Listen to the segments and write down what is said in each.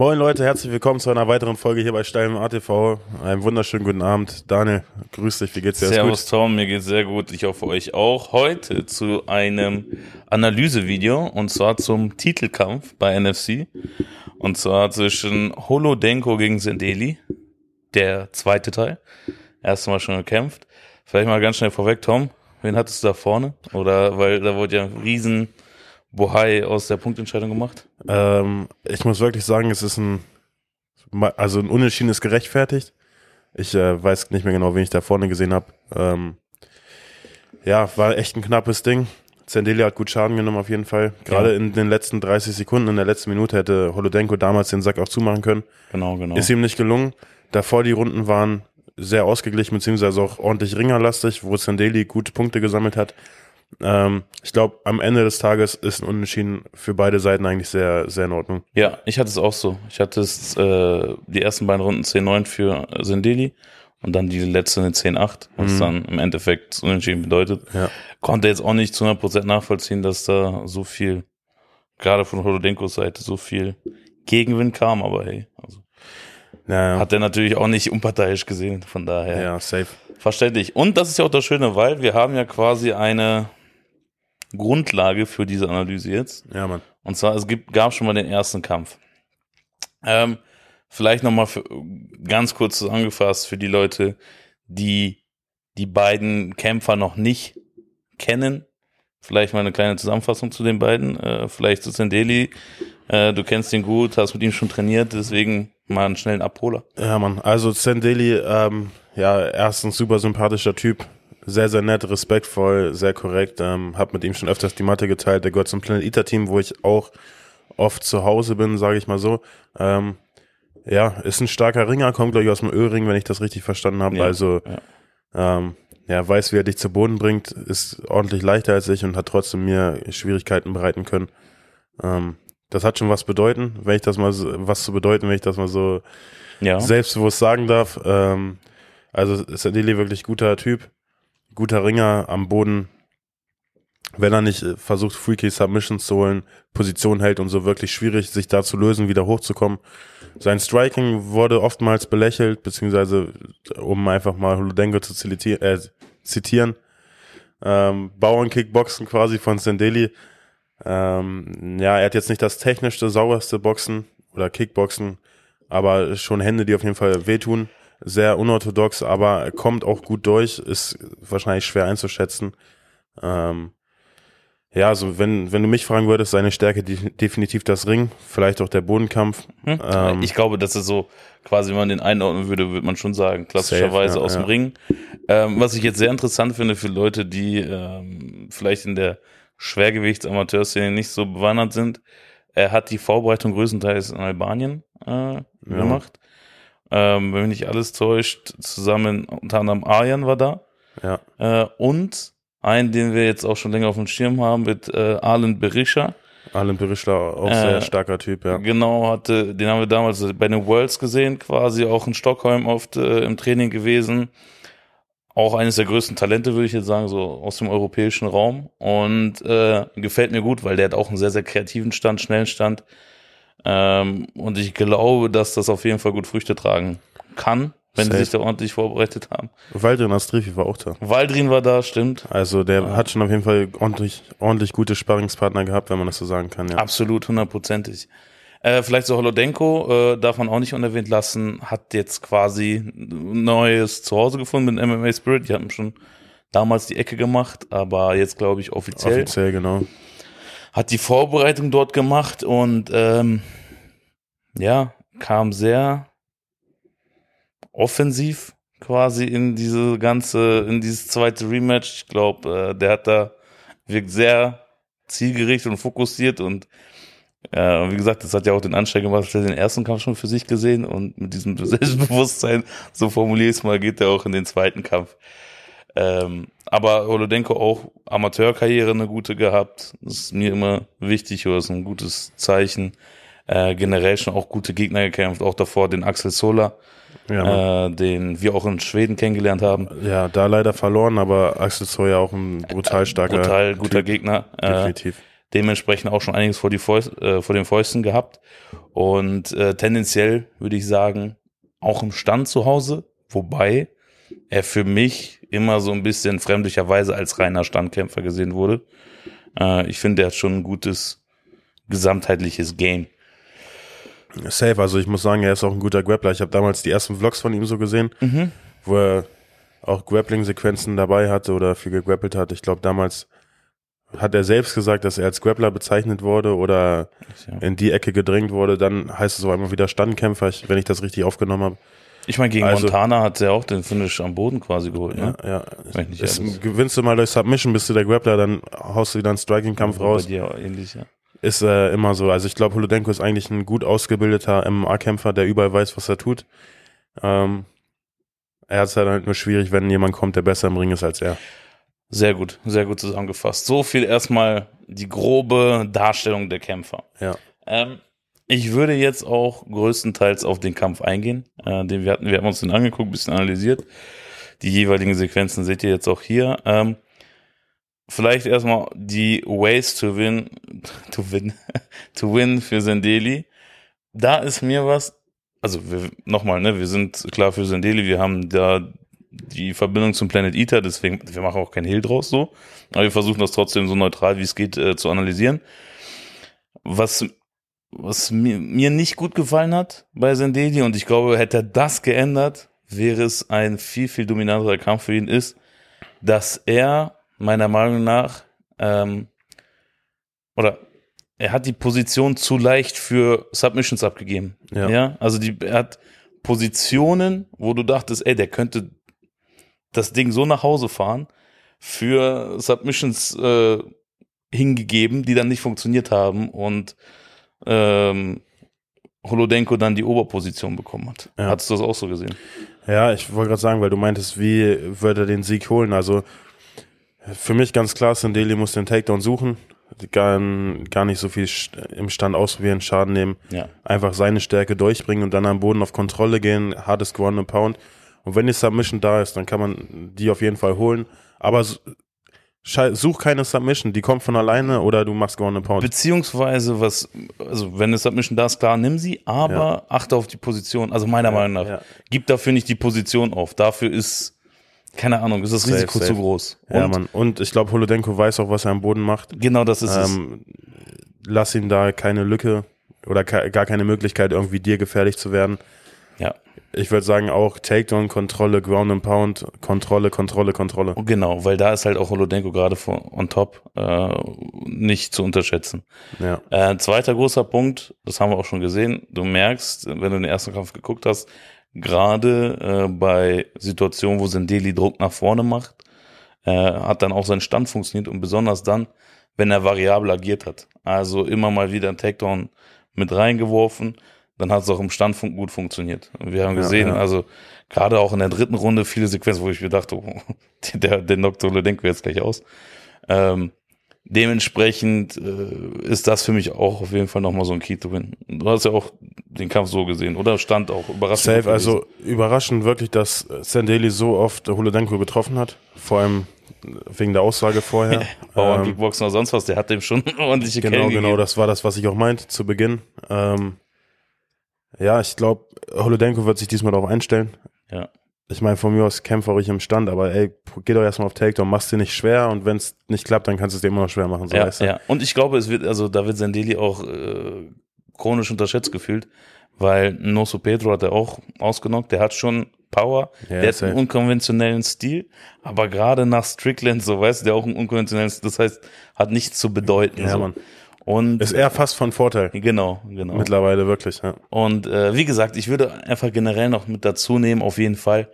Moin Leute, herzlich willkommen zu einer weiteren Folge hier bei Steilem ATV. Einen wunderschönen guten Abend. Daniel, grüß dich, wie geht's dir? Servus Tom, mir geht's sehr gut. Ich hoffe euch auch. Heute zu einem Analysevideo und zwar zum Titelkampf bei NFC. Und zwar zwischen Holodenko gegen Sendeli, der zweite Teil. Erstmal schon gekämpft. Vielleicht mal ganz schnell vorweg, Tom. Wen hattest du da vorne? Oder, weil da wurde ja ein riesen Bohai aus der Punktentscheidung gemacht? Ähm, ich muss wirklich sagen, es ist ein, also ein Unentschieden ist gerechtfertigt. Ich äh, weiß nicht mehr genau, wen ich da vorne gesehen habe. Ähm, ja, war echt ein knappes Ding. Zendeli hat gut Schaden genommen auf jeden Fall. Gerade ja. in den letzten 30 Sekunden, in der letzten Minute hätte Holodenko damals den Sack auch zumachen können. Genau, genau. Ist ihm nicht gelungen. Davor die Runden waren sehr ausgeglichen, beziehungsweise auch ordentlich ringerlastig, wo Zendeli gute Punkte gesammelt hat. Ähm, ich glaube, am Ende des Tages ist ein Unentschieden für beide Seiten eigentlich sehr, sehr in Ordnung. Ja, ich hatte es auch so. Ich hatte es äh, die ersten beiden Runden 10-9 für Sendeli und dann die letzte eine 10-8, was mhm. dann im Endeffekt Unentschieden bedeutet. Ja. Konnte jetzt auch nicht zu 100% nachvollziehen, dass da so viel, gerade von Holodenkos Seite, so viel Gegenwind kam, aber hey, also ja, ja. hat er natürlich auch nicht unparteiisch gesehen, von daher. Ja, safe. Verständlich. Und das ist ja auch das Schöne, weil wir haben ja quasi eine Grundlage für diese Analyse jetzt. Ja, Mann. Und zwar, es gibt, gab schon mal den ersten Kampf. Ähm, vielleicht nochmal ganz kurz zusammengefasst für die Leute, die die beiden Kämpfer noch nicht kennen. Vielleicht mal eine kleine Zusammenfassung zu den beiden. Äh, vielleicht zu Zendeli. Äh, du kennst ihn gut, hast mit ihm schon trainiert, deswegen mal einen schnellen Abholer. Ja, Mann. Also Zendeli, ähm, ja, erstens super sympathischer Typ sehr, sehr nett, respektvoll, sehr korrekt. Ähm, hab mit ihm schon öfters die Matte geteilt. Der gehört zum Planet Eater Team, wo ich auch oft zu Hause bin, sage ich mal so. Ähm, ja, ist ein starker Ringer, kommt glaube ich aus dem Ölring, wenn ich das richtig verstanden habe. Ja, also ja. Ähm, ja, weiß, wie er dich zu Boden bringt, ist ordentlich leichter als ich und hat trotzdem mir Schwierigkeiten bereiten können. Ähm, das hat schon was bedeuten, wenn ich das mal so, was zu bedeuten, wenn ich das mal so ja. selbstbewusst sagen darf. Ähm, also ist Adeli wirklich guter Typ guter Ringer am Boden, wenn er nicht äh, versucht, Freaky Submissions zu holen, Position hält und so wirklich schwierig, sich da zu lösen, wieder hochzukommen. Sein Striking wurde oftmals belächelt, beziehungsweise, um einfach mal Holodenko zu äh, zitieren, ähm, Bauernkickboxen quasi von Sendeli. Ähm, ja, er hat jetzt nicht das technischste, sauberste Boxen oder Kickboxen, aber schon Hände, die auf jeden Fall wehtun sehr unorthodox, aber kommt auch gut durch, ist wahrscheinlich schwer einzuschätzen. Ähm, ja, also wenn, wenn du mich fragen würdest, seine Stärke definitiv das Ring, vielleicht auch der Bodenkampf. Hm. Ähm, ich glaube, dass es so quasi, wenn man den einordnen würde, würde man schon sagen, klassischerweise safe, ja, aus ja. dem Ring. Ähm, was ich jetzt sehr interessant finde für Leute, die ähm, vielleicht in der Schwergewichts-Amateurszene nicht so bewandert sind, er hat die Vorbereitung größtenteils in Albanien äh, ja. gemacht ähm, wenn mich nicht alles täuscht, zusammen, unter anderem Arjan war da. Ja. Äh, und einen, den wir jetzt auch schon länger auf dem Schirm haben, mit äh, Arlen Berisha. Arlen Berisha, auch äh, sehr starker Typ, ja. Genau, hatte, den haben wir damals bei den Worlds gesehen, quasi auch in Stockholm oft äh, im Training gewesen. Auch eines der größten Talente, würde ich jetzt sagen, so aus dem europäischen Raum. Und äh, gefällt mir gut, weil der hat auch einen sehr, sehr kreativen Stand, schnellen Stand. Ähm, und ich glaube, dass das auf jeden Fall gut Früchte tragen kann, wenn Safe. sie sich da ordentlich vorbereitet haben. Waldrin Astrifi war auch da. Waldrin war da, stimmt. Also der ja. hat schon auf jeden Fall ordentlich, ordentlich gute Sparringspartner gehabt, wenn man das so sagen kann. Ja. Absolut, hundertprozentig. Äh, vielleicht so Holodenko, äh, darf man auch nicht unerwähnt lassen, hat jetzt quasi ein neues Zuhause gefunden mit MMA Spirit. Die hatten schon damals die Ecke gemacht, aber jetzt glaube ich offiziell. Offiziell, genau hat die Vorbereitung dort gemacht und ähm, ja, kam sehr offensiv quasi in diese ganze, in dieses zweite Rematch. Ich glaube, äh, der hat da wirkt sehr zielgerichtet und fokussiert und äh, wie gesagt, das hat ja auch den Anschein gemacht, dass er den ersten Kampf schon für sich gesehen und mit diesem Selbstbewusstsein, so formuliere ich es mal, geht er auch in den zweiten Kampf. Ähm, aber Holodenko auch Amateurkarriere eine gute gehabt. Das ist mir immer wichtig oder ist ein gutes Zeichen. Äh, generell schon auch gute Gegner gekämpft, auch davor den Axel Sola, ja, äh, den wir auch in Schweden kennengelernt haben. Ja, da leider verloren, aber Axel Sola auch ein brutal starker, brutal guter typ. Gegner. Äh, Definitiv. dementsprechend auch schon einiges vor, die Fäust, äh, vor den Fäusten gehabt. Und äh, tendenziell würde ich sagen, auch im Stand zu Hause, wobei er für mich immer so ein bisschen fremdlicherweise als reiner Standkämpfer gesehen wurde. Äh, ich finde, er hat schon ein gutes gesamtheitliches Game. Safe, also ich muss sagen, er ist auch ein guter Grappler. Ich habe damals die ersten Vlogs von ihm so gesehen, Mhm. wo er auch Grappling-Sequenzen dabei hatte oder viel gegrappelt hat. Ich glaube, damals hat er selbst gesagt, dass er als Grappler bezeichnet wurde oder in die Ecke gedrängt wurde. Dann heißt es auf einmal wieder Standkämpfer, wenn ich das richtig aufgenommen habe. Ich meine, gegen Also- Montana hat er auch den Finish am Boden quasi geholt. Ne? Ja, ja. Wenn ich Ist, gewinnst du mal durch Submission, bist du der Grappler, dann haust du wieder einen Striking-Kampf Bei raus. dir auch ähnlich, ja. Ist äh, immer so. Also ich glaube, Holodenko ist eigentlich ein gut ausgebildeter MMA-Kämpfer, der überall weiß, was er tut. Ähm, er hat es halt nur schwierig, wenn jemand kommt, der besser im Ring ist als er. Sehr gut, sehr gut zusammengefasst. So viel erstmal die grobe Darstellung der Kämpfer. Ja. Ähm, ich würde jetzt auch größtenteils auf den Kampf eingehen, äh, den wir hatten. Wir haben uns den angeguckt, ein bisschen analysiert. Die jeweiligen Sequenzen seht ihr jetzt auch hier. Ähm, vielleicht erstmal die Ways to win, to win, to win für Sendeli. Da ist mir was, also nochmal, ne, wir sind klar für Sendeli, wir haben da die Verbindung zum Planet Eater, deswegen, wir machen auch kein Hehl draus so, aber wir versuchen das trotzdem so neutral wie es geht äh, zu analysieren. Was, was mir, mir nicht gut gefallen hat bei Sendeli und ich glaube, hätte er das geändert, wäre es ein viel, viel dominanterer Kampf für ihn ist, dass er meiner Meinung nach ähm, oder er hat die Position zu leicht für Submissions abgegeben. Ja. Ja, also die, er hat Positionen, wo du dachtest, ey, der könnte das Ding so nach Hause fahren, für Submissions äh, hingegeben, die dann nicht funktioniert haben und ähm, Holodenko dann die Oberposition bekommen hat. Ja. Hattest du das auch so gesehen? Ja, ich wollte gerade sagen, weil du meintest, wie würde er den Sieg holen? Also für mich ganz klar, Sandeli muss den Takedown suchen, gar, gar nicht so viel im Stand ausprobieren, Schaden nehmen, Ja. einfach seine Stärke durchbringen und dann am Boden auf Kontrolle gehen, hartes Ground and Pound. Und wenn die Submission da ist, dann kann man die auf jeden Fall holen. Aber such keine Submission, die kommt von alleine oder du machst Ground and Pound. Beziehungsweise, was, also wenn eine Submission da ist, klar, nimm sie, aber achte auf die Position. Also meiner Meinung nach. ja. Gib dafür nicht die Position auf. Dafür ist, keine Ahnung, ist das Safe, Risiko safe. zu groß. ja, Und Mann. Und ich glaube, Holodenko weiß auch, was er am Boden macht. genau das ist es. Ähm, lass ihm da keine Lücke oder gar keine Möglichkeit, irgendwie dir gefährlich zu werden. Ja. Ich würde sagen auch Takedown, Kontrolle, Ground and Pound, Kontrolle, Kontrolle, Kontrolle. Genau, weil da ist halt auch Holodenko gerade on top äh, nicht zu unterschätzen. Ja, Äh, zweiter großer Punkt, das haben wir auch schon gesehen, du merkst, wenn du den ersten Kampf geguckt hast, gerade äh, bei Situationen, wo Sendeli Druck nach vorne macht, äh, hat dann auch sein Stand funktioniert und besonders dann, wenn er variabel agiert hat. Also immer mal wieder ein Takedown mit reingeworfen, dann hat es auch im Stand fun gut funktioniert. Und wir haben Ja, gesehen, ja. also gerade auch in der dritten Runde viele Sequenzen, wo ich mir dachte, oh, der, der knockt Holodenko jetzt gleich aus. Ähm, dementsprechend äh, ist das für mich auch auf jeden Fall nochmal so ein Key to win. Du hast ja auch den Kampf so gesehen, oder? Stand auch überraschend. safe. Also überraschend wirklich, dass Sandeli so oft Holodenko getroffen hat. Vor allem wegen der Aussage vorher. Bauern Ähm, Kickboxen oder sonst was, der hat dem schon ordentliche Genau, Kellen genau, gegeben. das war das, was ich auch meinte zu Beginn. Ähm, ja, ich glaube, Holodenko wird sich diesmal darauf einstellen. Ja. Ich meine, von mir aus kämpfe ruhig im Stand, aber ey, geh doch erstmal auf Takedown, mach's dir nicht schwer und wenn es nicht klappt, dann kannst du es dir immer noch schwer machen. So Ja, weißt du? ja. Und ich glaube, es wird, also da wird Sendeli auch äh, chronisch unterschätzt gefühlt, weil Nosso Pedro hat er auch ausgenockt, der hat schon Power, Ja, der hat safe. einen unkonventionellen Stil, aber gerade nach Strickland, so weißt du, der auch einen unkonventionellen Stil, das heißt, hat nichts zu bedeuten. Ja, so. Mann. Und Ist eher fast von Vorteil. genau, genau. Mittlerweile wirklich, ja. Und äh, wie gesagt, ich würde einfach generell noch mit dazu nehmen, auf jeden Fall.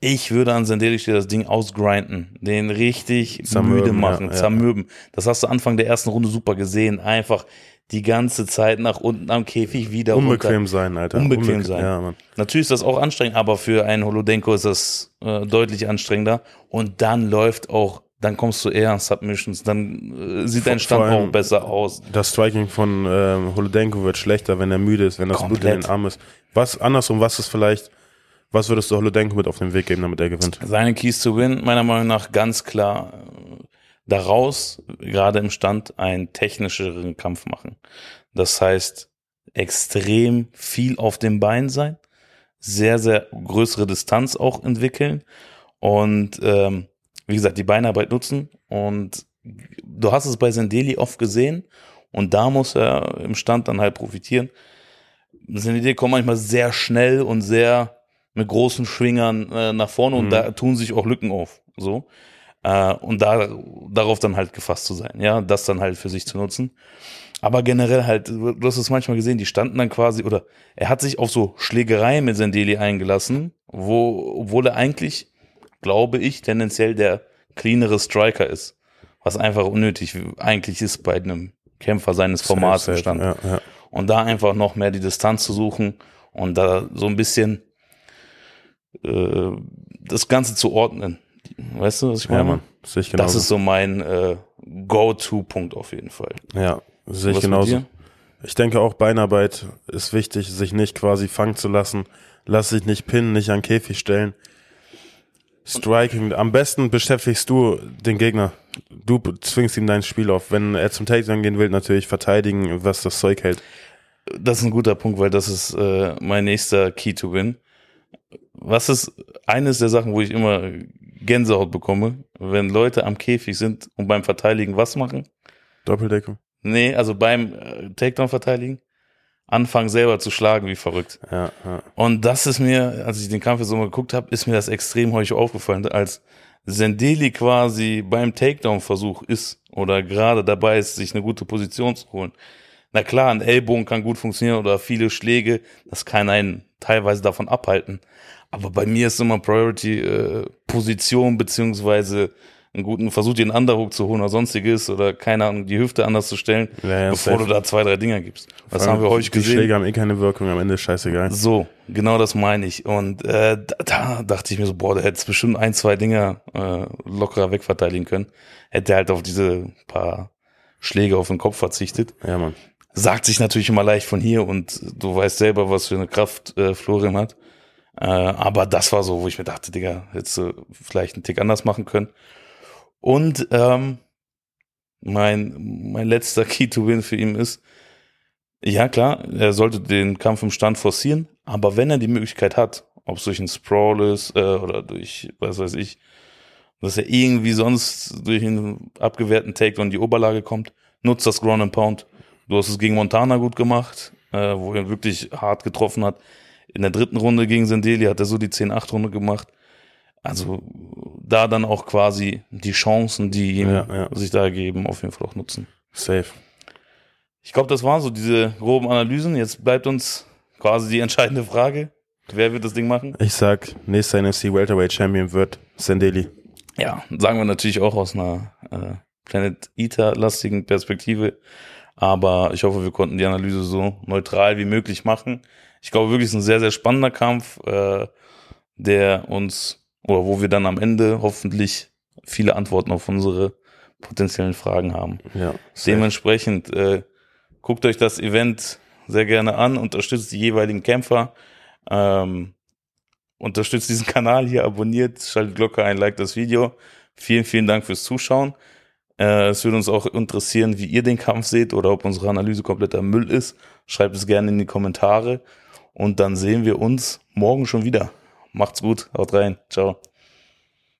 Ich würde an Sendeli Stelle das Ding ausgrinden, den richtig Zermürben, müde machen, ja, ja. zermürben. Das hast du Anfang der ersten Runde super gesehen. Einfach die ganze Zeit nach unten am Käfig wieder Unbequem runter. sein, Alter. Unbequem sein. Ja, Mann. Natürlich ist das auch anstrengend, aber für einen Holodenko ist das äh, deutlich anstrengender. Und dann läuft auch, dann kommst du eher an Submissions, dann äh, sieht dein Stand auch besser aus. Das Striking von ähm, Holodenko wird schlechter, wenn er müde ist, wenn das Blut in Komplett. den Arm ist. Was andersrum, was ist vielleicht, was würdest du Holodenko mit auf den Weg geben, damit er gewinnt? Seine Keys to Win, meiner Meinung nach ganz klar, äh, daraus gerade im Stand einen technischeren Kampf machen. Das heißt, extrem viel auf dem Bein sein, sehr, sehr größere Distanz auch entwickeln und ähm, wie gesagt, die Beinarbeit nutzen. Und du hast es bei Sendeli oft gesehen und da muss er im Stand dann halt profitieren. Sendeli kommt manchmal sehr schnell und sehr mit großen Schwingern äh, nach vorne und mhm. da tun sich auch Lücken auf. So. Äh, und da, darauf dann halt gefasst zu sein, ja, das dann halt für sich zu nutzen. Aber generell halt, du hast es manchmal gesehen, die standen dann quasi, oder er hat sich auf so Schlägereien mit Sendeli eingelassen, wo, obwohl er eigentlich, glaube ich, tendenziell der cleanere Striker ist. Was einfach unnötig eigentlich ist bei einem Kämpfer seines Formats im Stand. Ja, ja. Und da einfach noch mehr die Distanz zu suchen und da so ein bisschen äh, das Ganze zu ordnen. Weißt du, was ich meine? Ja, Mann. Das, ich das ist so mein äh, Go-To-Punkt auf jeden Fall. Ja, sehe ich genauso. Ich denke auch Beinarbeit ist wichtig, sich nicht quasi fangen zu lassen. Lass dich nicht pinnen, nicht an Käfig stellen. Striking, am besten beschäftigst du den Gegner. Du zwingst ihm dein Spiel auf. Wenn er zum Takedown gehen will, natürlich verteidigen, was das Zeug hält. Das ist ein guter Punkt, weil das ist äh, mein nächster Key to Win. Was ist eines der Sachen, wo ich immer Gänsehaut bekomme, wenn Leute am Käfig sind und beim Verteidigen was machen? Doppeldeckung. Nee, also beim äh, Takedown verteidigen, anfangen selber zu schlagen wie verrückt. Ja, ja. Und das ist mir, als ich den Kampf jetzt so mal geguckt habe, ist mir das extrem häufig aufgefallen, als Sendeli quasi beim Takedown-Versuch ist oder gerade dabei ist, sich eine gute Position zu holen. Na klar, ein Ellbogen kann gut funktionieren oder viele Schläge, das kann einen teilweise davon abhalten. Aber bei mir ist immer Priority äh, Position beziehungsweise einen guten Versuch, den Underhook zu holen oder sonstiges oder keine Ahnung, die Hüfte anders zu stellen, ja, ja, bevor safe. du da zwei, drei Dinger gibst. Das haben wir heute gesehen. Die Schläge haben eh keine Wirkung, am Ende ist scheißegal. So, genau das meine ich. Und äh, da, da dachte ich mir so, boah, der hätte bestimmt ein, zwei Dinger äh, lockerer wegverteidigen können. Hätte halt auf diese paar Schläge auf den Kopf verzichtet. Ja, Mann. Sagt sich natürlich immer leicht von hier und du weißt selber, was für eine Kraft äh, Florian hat. Äh, aber das war so, wo ich mir dachte, Digga, hättest du vielleicht einen Tick anders machen können. Und ähm, mein, mein letzter Key to Win für ihn ist, ja klar, er sollte den Kampf im Stand forcieren, aber wenn er die Möglichkeit hat, ob es durch einen Sprawl ist äh, oder durch, was weiß ich, dass er irgendwie sonst durch einen abgewehrten Take in die Oberlage kommt, nutzt das Ground and Pound. Du hast es gegen Montana gut gemacht, äh, wo er wirklich hart getroffen hat. In der dritten Runde gegen Sendeli hat er so die 10-8-Runde gemacht. Also da dann auch quasi die Chancen, die ja, ja. sich da ergeben, auf jeden Fall auch nutzen. Safe. Ich glaube, das waren so diese groben Analysen. Jetzt bleibt uns quasi die entscheidende Frage. Wer wird das Ding machen? Ich sag, nächster NFC Welterweight Champion wird Sendeli. Ja, sagen wir natürlich auch aus einer äh, Planet Eater-lastigen Perspektive. Aber ich hoffe, wir konnten die Analyse so neutral wie möglich machen. Ich glaube wirklich, es ist ein sehr, sehr spannender Kampf, äh, der uns, oder wo wir dann am Ende hoffentlich viele Antworten auf unsere potenziellen Fragen haben. Ja, Dementsprechend äh, guckt euch das Event sehr gerne an, unterstützt die jeweiligen Kämpfer, ähm, unterstützt diesen Kanal hier, abonniert, schaltet Glocke ein, liked das Video. Vielen, vielen Dank fürs Zuschauen. Äh, es würde uns auch interessieren, wie ihr den Kampf seht oder ob unsere Analyse kompletter Müll ist. Schreibt es gerne in die Kommentare. Und dann sehen wir uns morgen schon wieder. Macht's gut, haut rein, ciao.